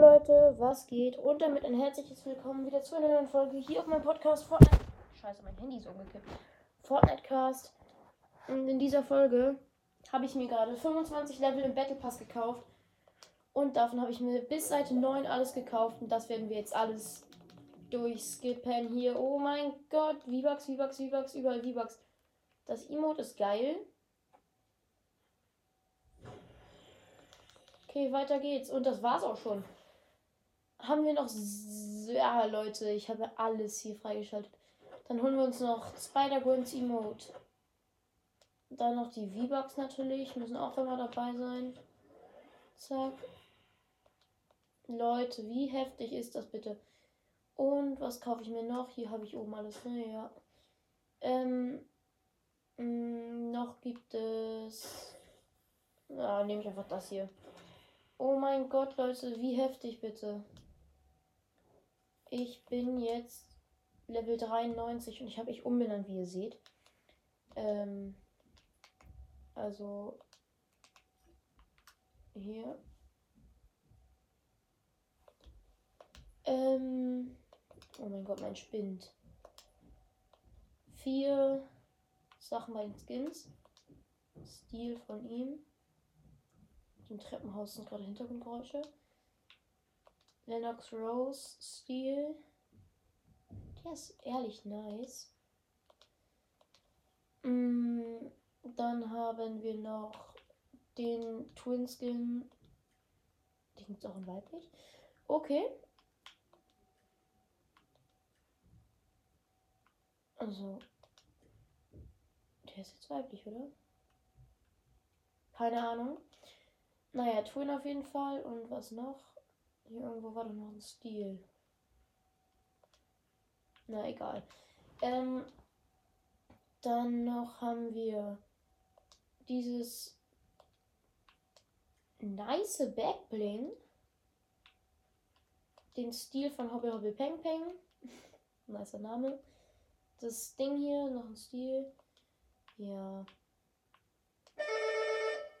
Leute, was geht? Und damit ein herzliches Willkommen wieder zu einer neuen Folge hier auf meinem Podcast Fortnite. Scheiße, mein Handy ist umgekippt. Fortnite Cast. Und in dieser Folge habe ich mir gerade 25 Level im Battle Pass gekauft. Und davon habe ich mir bis Seite 9 alles gekauft. Und das werden wir jetzt alles durchskippen hier. Oh mein Gott, V-Bucks, V-Bucks, V-Bucks, überall V-Bucks. Das Emote ist geil. Okay, weiter geht's. Und das war's auch schon. Haben wir noch. Ja, Leute, ich habe alles hier freigeschaltet. Dann holen wir uns noch Spider-Gwens Emote. Dann noch die V-Bucks natürlich. Müssen auch immer dabei sein. Zack. Leute, wie heftig ist das bitte? Und was kaufe ich mir noch? Hier habe ich oben alles. Ne, ja. Ähm. Mh, mm, noch gibt es. Ja, nehme ich einfach das hier. Oh mein Gott, Leute, wie heftig bitte. Ich bin jetzt Level 93 und ich habe mich umbenannt, wie ihr seht. Ähm, also hier. Ähm, oh mein Gott, mein spinnt. Vier Sachen bei den Skins. Stil von ihm. Im Treppenhaus sind gerade Hintergrundgeräusche. Lennox Rose Stil. Der ist ehrlich nice. Mm, dann haben wir noch den Twin Skin. Den gibt es auch in weiblich. Okay. Also. Der ist jetzt weiblich, oder? Keine Ahnung. Naja, Twin auf jeden Fall. Und was noch? Hier irgendwo war doch noch ein Stil. Na egal. Ähm, dann noch haben wir dieses nice Backbling. Den Stil von Hobby Hobby Peng Peng. Nicer Name. Das Ding hier, noch ein Stil. Ja.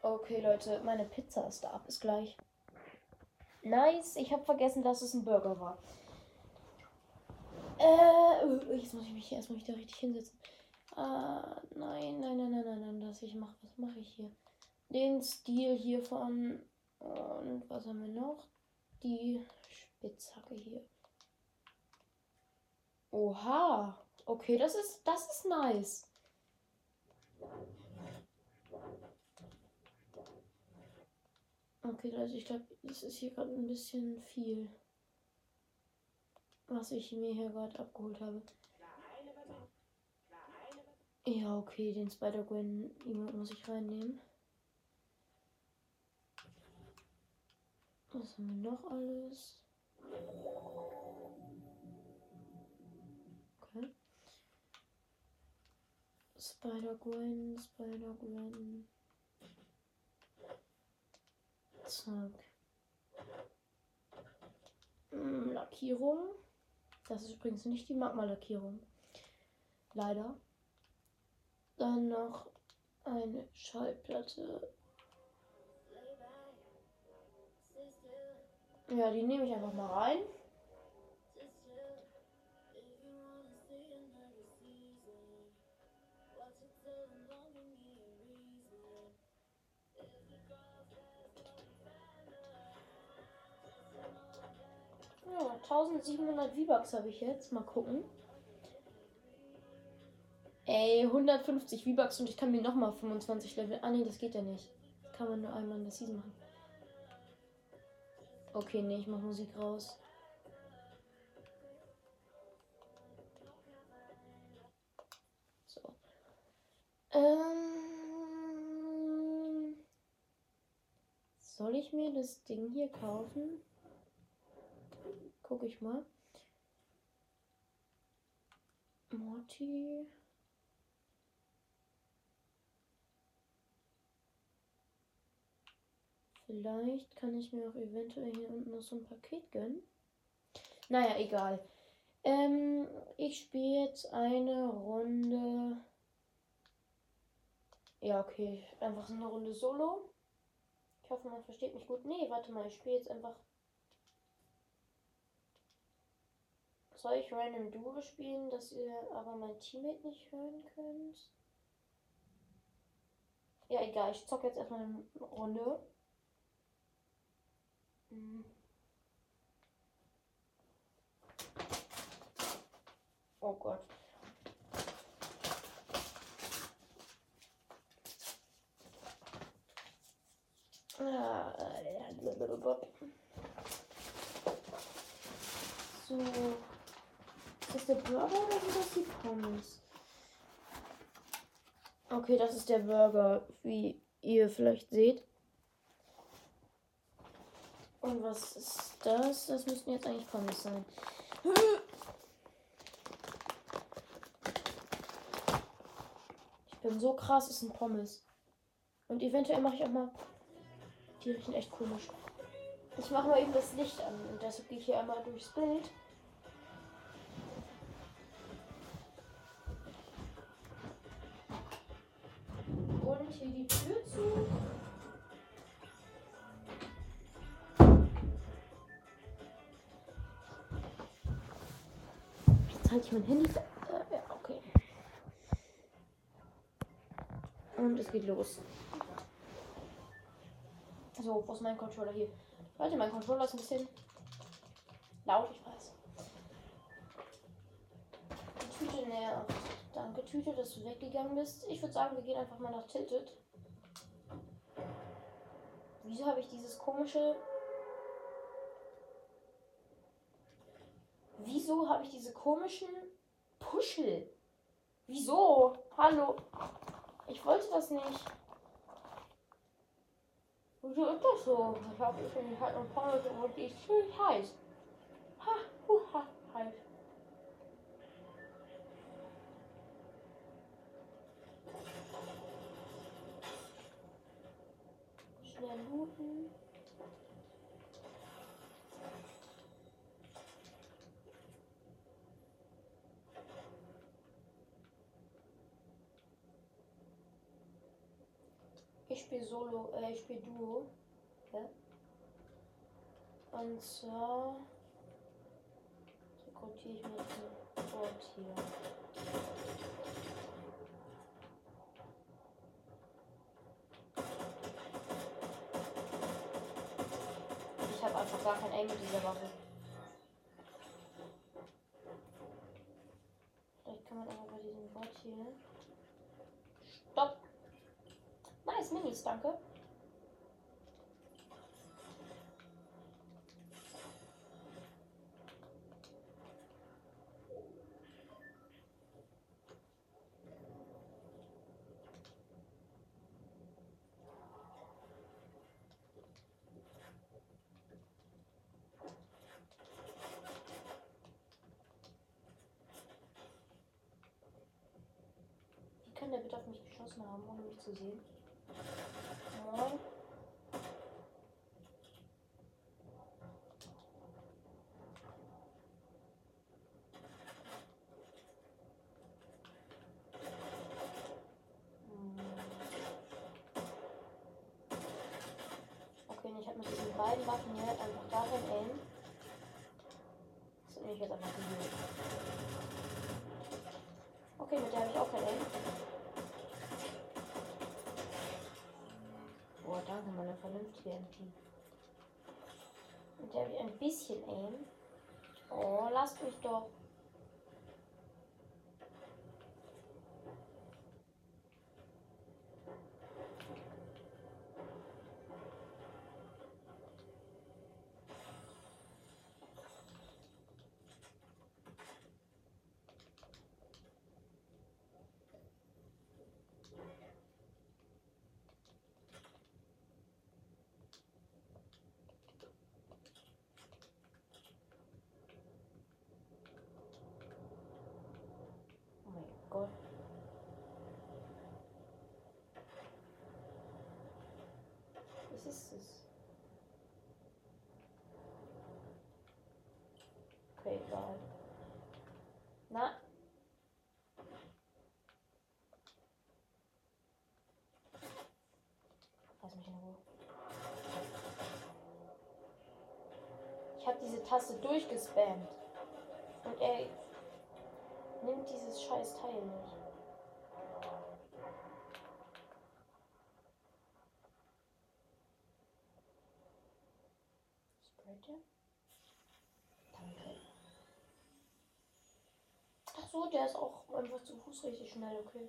Okay, Leute, meine Pizza ist da. Bis gleich. Nice. Ich habe vergessen, dass es ein Burger war. Äh, jetzt muss ich mich erstmal wieder richtig hinsetzen. Ah, nein, nein, nein, nein, nein, nein, dass ich mache. Was mache ich hier? Den Stil hier von. Und was haben wir noch? Die Spitzhacke hier. Oha. Okay, das ist, das ist nice. Okay, Leute, ich glaube, es ist hier gerade ein bisschen viel, was ich mir hier gerade abgeholt habe. Ja, okay, den Spider-Gwen muss ich reinnehmen. Was haben wir noch alles? Okay. Spider-Gwen, Spider-Gwen. Zack. Hm, Lackierung. Das ist übrigens nicht die Magma-Lackierung. Leider. Dann noch eine Schallplatte. Ja, die nehme ich einfach mal rein. 1700 V-Bucks habe ich jetzt. Mal gucken. Ey, 150 V-Bucks und ich kann mir nochmal 25 Level. Ah, nee, das geht ja nicht. Das kann man nur einmal in der Season machen. Okay, nee, ich mach Musik raus. So. Ähm. Soll ich mir das Ding hier kaufen? Guck ich mal. Morty. Vielleicht kann ich mir auch eventuell hier unten noch so ein Paket gönnen. Naja, egal. Ähm, ich spiele jetzt eine Runde. Ja, okay. Einfach so eine Runde Solo. Ich hoffe, man versteht mich gut. Nee, warte mal. Ich spiele jetzt einfach Soll ich random Duo spielen, dass ihr aber mein Teammate nicht hören könnt? Ja, egal. Ich zocke jetzt erstmal eine Runde. Hm. Oh Gott. Ah, so. Ist der Burger oder sind das die Pommes? Okay, das ist der Burger, wie ihr vielleicht seht. Und was ist das? Das müssten jetzt eigentlich Pommes sein. Ich bin so krass, es sind Pommes. Und eventuell mache ich auch mal. Die riechen echt komisch. Ich mache mal eben das Licht an und deshalb gehe ich hier einmal durchs Bild. Und hier die Tür zu. Jetzt halte ich mein Handy. Äh, ja, okay. Und es geht los. So, wo ist mein Controller hier? Leute, mein Controller ist ein bisschen laut, ich weiß. Die Tüte nervt. Danke, Tüte, du weggegangen bist. Ich würde sagen, wir gehen einfach mal nach Tilted. Wieso habe ich dieses komische. Wieso habe ich diese komischen Puschel? Wieso? Hallo? Ich wollte das nicht. Wieso ist das so? Ich habe ich halt ein Pommes und die ist ziemlich heiß. Ha, hu, ha, heiß. Looten. Ich spiele Solo, äh, ich spiele Duo. Ja. Und zwar rekrutiere ich mir ein Bot hier. Einfach gar kein Aim mit dieser Waffe. Vielleicht kann man aber bei diesem Bot hier. Stopp! Nice Minis, danke. Kann der bitte auf mich geschossen haben, ohne mich zu sehen? Moin. Hm. Ich habe mit diesen beiden Waffen hier halt einfach gar kein Aim. Das nehme ich jetzt einfach die Okay, mit der habe ich auch kein Aim. Vernünftige MP. Mit der ich ein bisschen Aim. Oh, lasst mich doch. Oh mein Gott. Was ist es? Okay, egal. Na? Lass mich in Ruhe. Ich habe diese Taste durchgespammt. Und er nimmt dieses scheiß Teil nicht. Sprayt er? Danke. Ach so, der ist auch einfach zu Fuß richtig schnell, okay.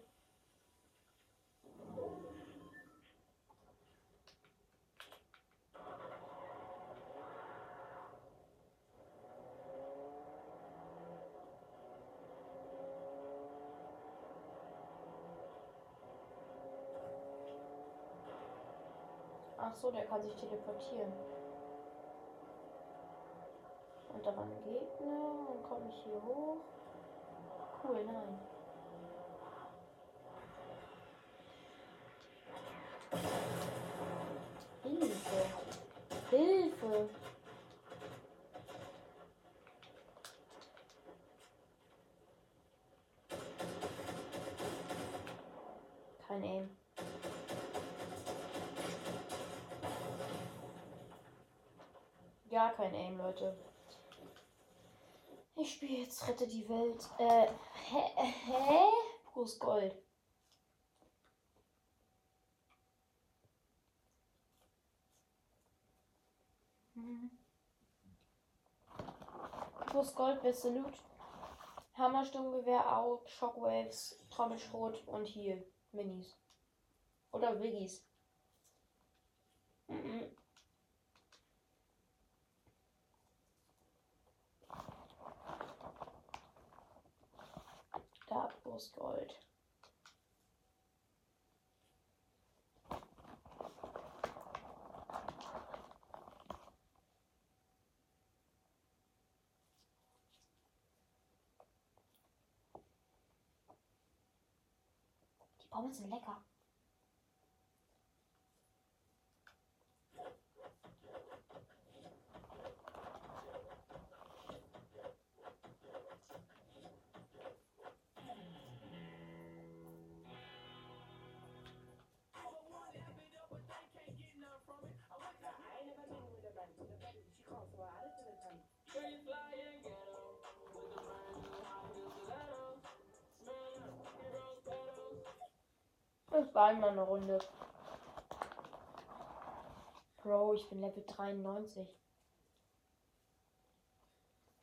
Ach so, der kann sich teleportieren. Und da war ein Gegner. Dann komme ich hier hoch. Cool, nein. Hilfe. Hilfe. Kein Aim. Ja, kein Aim, Leute. Ich spiele jetzt Rette die Welt. Äh, hä? Hä? Gold. Pures Gold, beste Loot. Hammersturmgewehr, out, Shockwaves, Trommelschrot und hier Minis. Oder Wiggies. Mhm. Pures Gold. Die Pommes sind lecker. Das war einmal eine Runde. Bro, ich bin Level 93.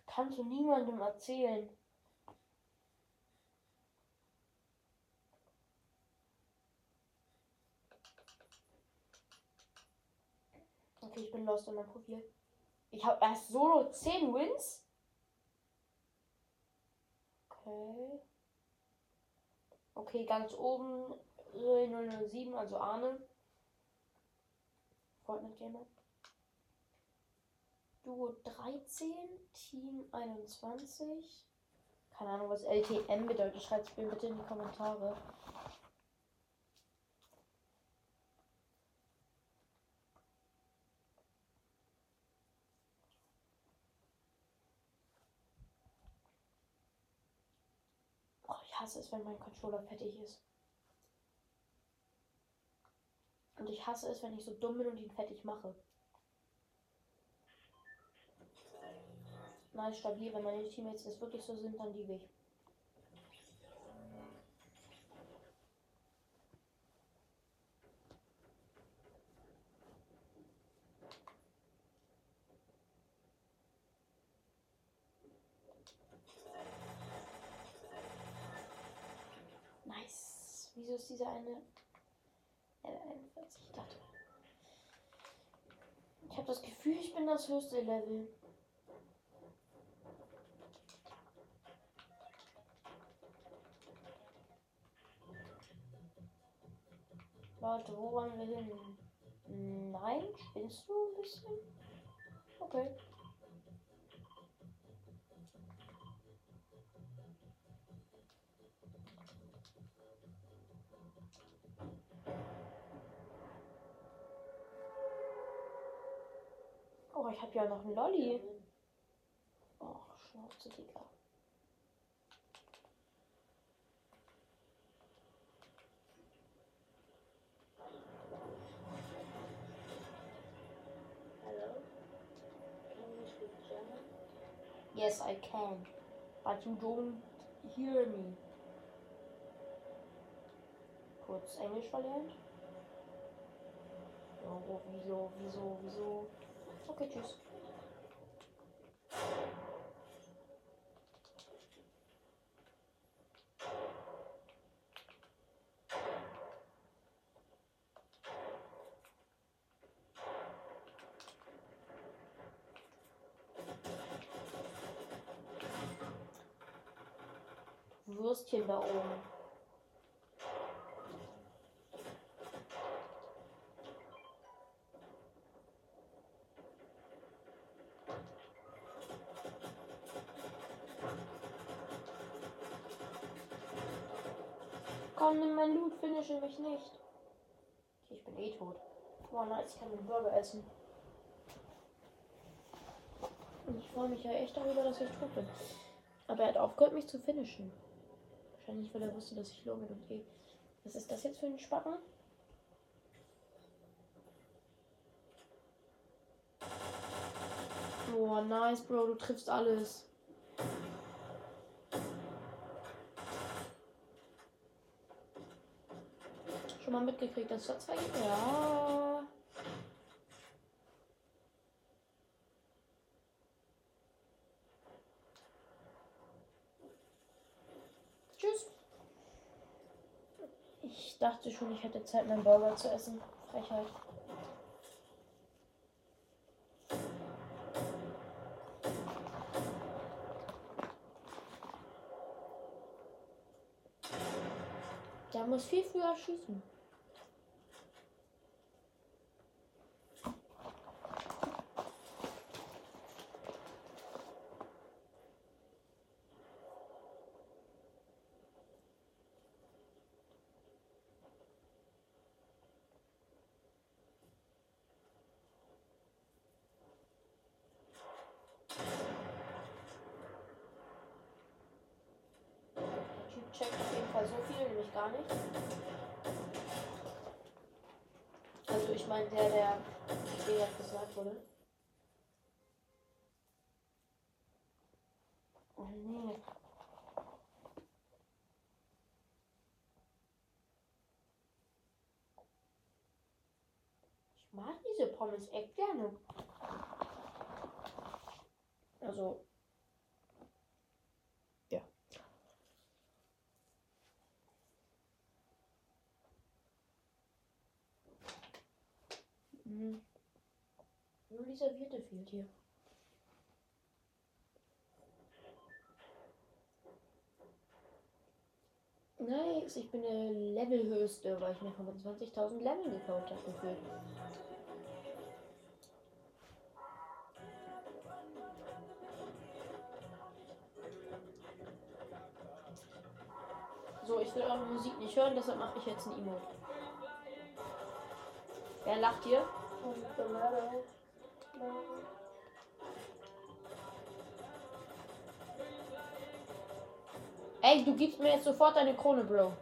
Kannst du niemandem erzählen. Okay, ich bin lost in meinem Profil. Ich habe erst solo 10 Wins. Okay. Okay, ganz oben 007, also Arne. Fortnite Gamer. Duo 13, Team 21. Keine Ahnung, was LTM bedeutet. Schreibt es mir bitte in die Kommentare. Oh, ich hasse es, wenn mein Controller fertig ist. Und ich hasse es, wenn ich so dumm bin und ihn fertig mache. Nein, stabil. Wenn meine Teammates das wirklich so sind, dann liebe ich. Nice. Wieso ist dieser eine L41? Ich dachte. Ich habe das Gefühl, ich bin das höchste Level. Warte, wo wollen wir hin? Nein, spinnst du ein bisschen? Okay. Oh, ich habe ja noch einen Lolli. Oh, Schnauze, Digga. Yes, I can. But you don't hear me. Kurz Englisch verlernt. Oh, wieso, wieso, wieso? Okay, tschüss. Würstchen da. Finische mich nicht. Okay, ich bin eh tot. Boah, nice, ich kann den Burger essen. Und ich freue mich ja echt darüber, dass ich tot bin. Aber er hat aufgehört, mich zu finishen. Wahrscheinlich, weil er wusste, dass ich low bin und eh. Was ist das jetzt für ein Spacken? Oh, nice, Bro, du triffst alles. Mal mitgekriegt, dass da zwei gibt? Ja. Tschüss. Ich dachte schon, ich hätte Zeit, meinen Burger zu essen. Frechheit. Der muss viel früher schießen. Checkt auf jeden Fall so viel, nämlich gar nicht. Also ich meine der, der später gesagt wurde. Oh nee. Ich mag diese Pommes echt gerne. Also. Ja. Mhm. Die Serviette fehlt hier. Nice, ich bin der Levelhöchste, weil ich mir 25.000 Level gekauft habe gefühlt. So, ich will eure Musik nicht hören, deshalb mache ich jetzt ein Emote. Wer lacht hier? Ey, du gibst mir jetzt sofort deine Krone, Bro.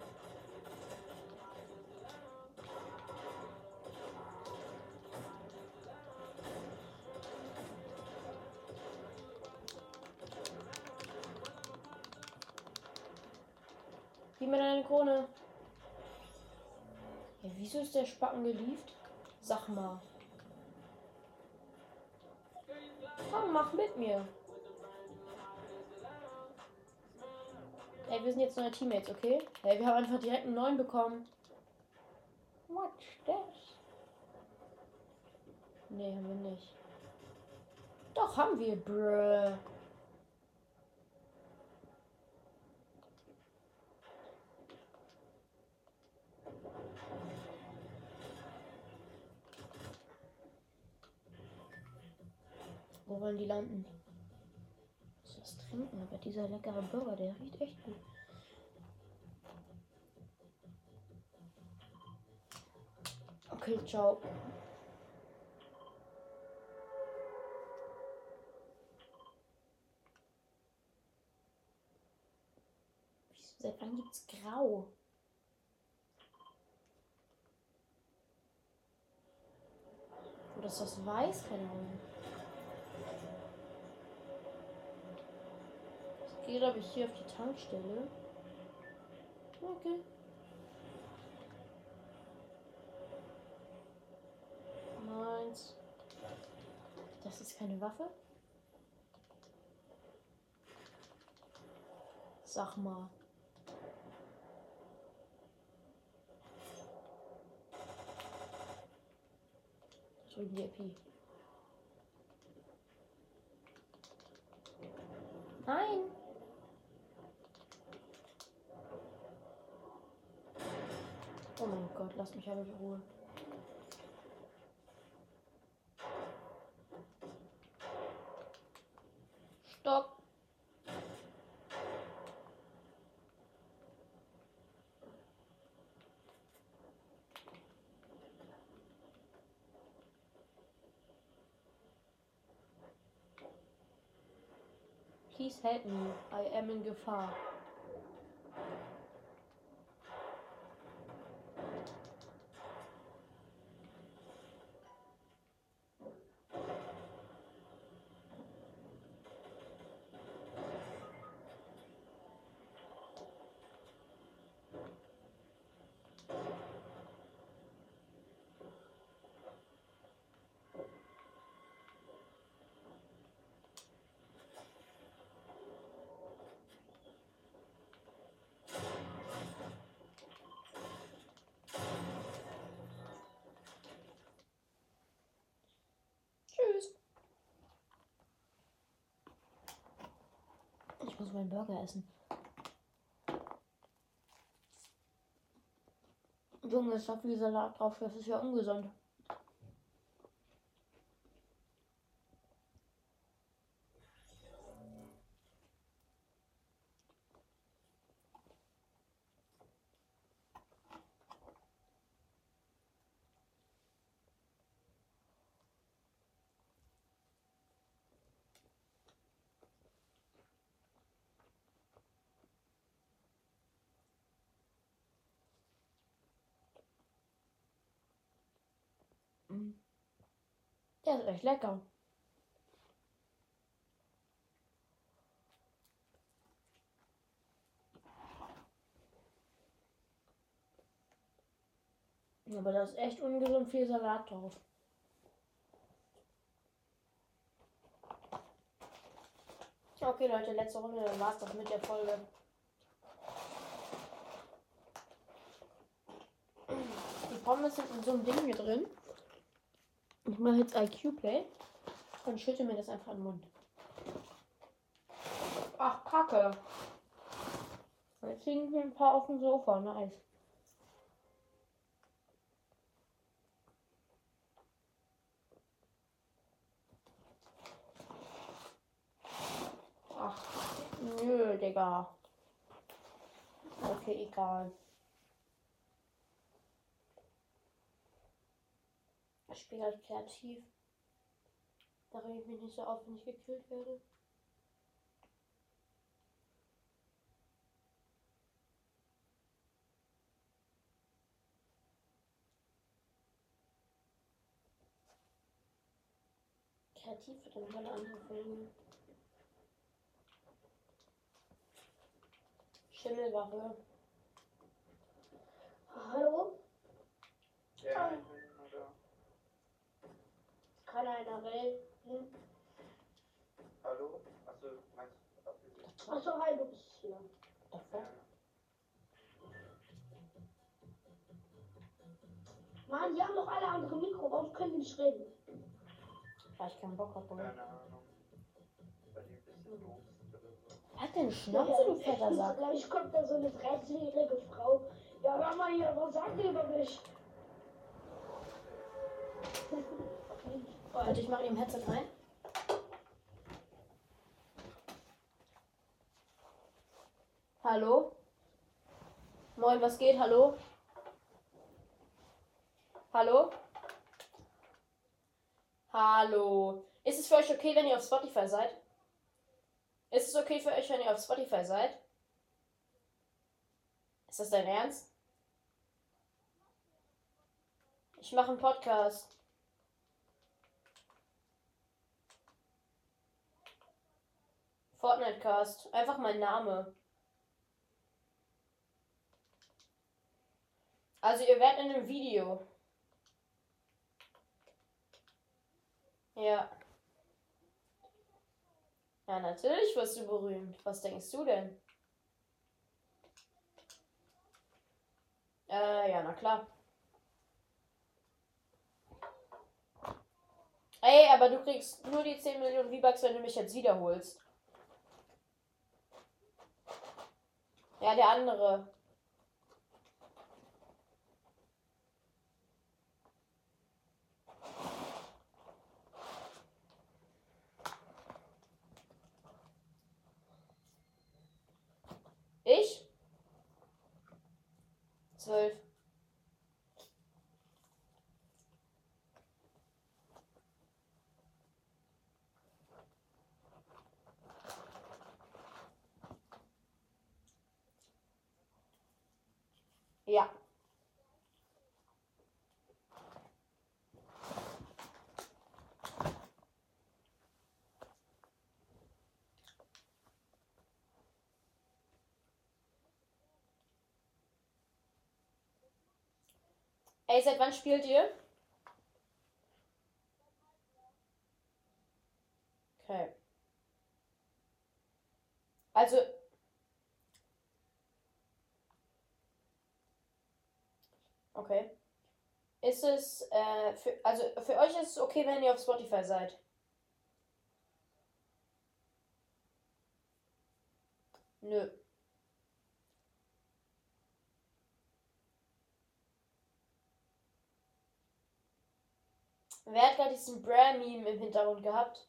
Gib mir deine Krone. Ja, wieso ist der Spacken gelieft? Sag mal. Komm, mach mit mir. Ey, wir sind jetzt neue Teammates, okay? Ey, wir haben einfach direkt einen neuen bekommen. Watch this. Nee, haben wir nicht. Doch, haben wir, bruh. Wo wollen die landen? Muss was trinken, aber dieser leckere Burger, der riecht echt gut. Okay, ciao. Seit wann gibt's Grau? Oder ist das weiß? Keine Ahnung. Gehe, glaube ich, hier auf die Tankstelle. Okay. Meins. Das ist keine Waffe. Sag mal. Drüben die EP. Nein. Oh mein Gott, lass mich aber in Ruhe. Stopp. Please help me. I am in Gefahr. Muss meinen Burger essen. Junge, ist da viel Salat drauf. Das ist ja ungesund. Mm. Der ist echt lecker. Aber da ist echt ungesund viel Salat drauf. Okay, Leute, letzte Runde, dann war's das mit der Folge. Die Pommes sind in so einem Ding hier drin. Ich mache jetzt IQ-Play und schütte mir das einfach in den Mund. Ach, Kacke. Jetzt liegen hier ein paar auf dem Sofa. Nice. Ach, nö, Digga. Okay, egal. Ich spiele halt kreativ. Da rege ich mich nicht so auf, wenn ich gekillt werde. Kreativ wird dann noch eine andere Folge. Schimmelwache. Hallo? Ja, da. Kann einer reden? Hallo? Achso, meinst du? Achso, hi, du bist hier. Ja. Mann, die haben doch alle andere Mikro, warum können die nicht reden? Weil ich keinen Bock habe. Keine Ahnung. Weil die ein bisschen doof sind oder so. Hat den Schnauze, du fetter Sack. Gleich kommt da so eine 13-jährige Frau. Ja, hör mal hier, was sagt ihr über mich? Warte, ich mache ihm Headset rein. Hallo? Moin, was geht? Hallo? Hallo? Hallo? Ist es für euch okay, wenn ihr auf Spotify seid? Ist es okay für euch, wenn ihr auf Spotify seid? Ist das dein Ernst? Ich mache einen Podcast. Fortnite Cast. Einfach mein Name. Also ihr werdet in einem Video. Ja. Ja, natürlich wirst du berühmt. Was denkst du denn? Äh, ja, na klar. Ey, aber du kriegst nur die 10 Millionen V-Bucks, wenn du mich jetzt wiederholst. Ja, der andere. Ich? Zwölf. Ja. Ey, seit wann spielt ihr? Okay. Also. Okay. Ist es, äh, für, also für euch ist es okay, wenn ihr auf Spotify seid? Nö. Wer hat gerade diesen Bram-Meme im Hintergrund gehabt?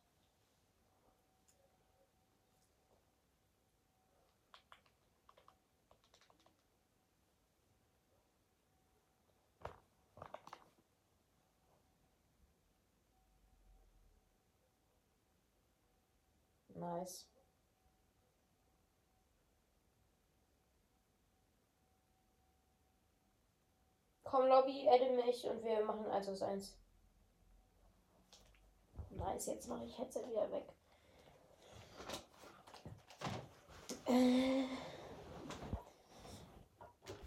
Nice. Komm, Lobby, adde mich und wir machen 1 aus 1. Nice, jetzt mache ich Headset wieder weg. Äh.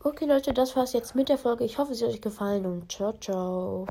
Okay, Leute, das war's jetzt mit der Folge. Ich hoffe, es hat euch gefallen und ciao, ciao.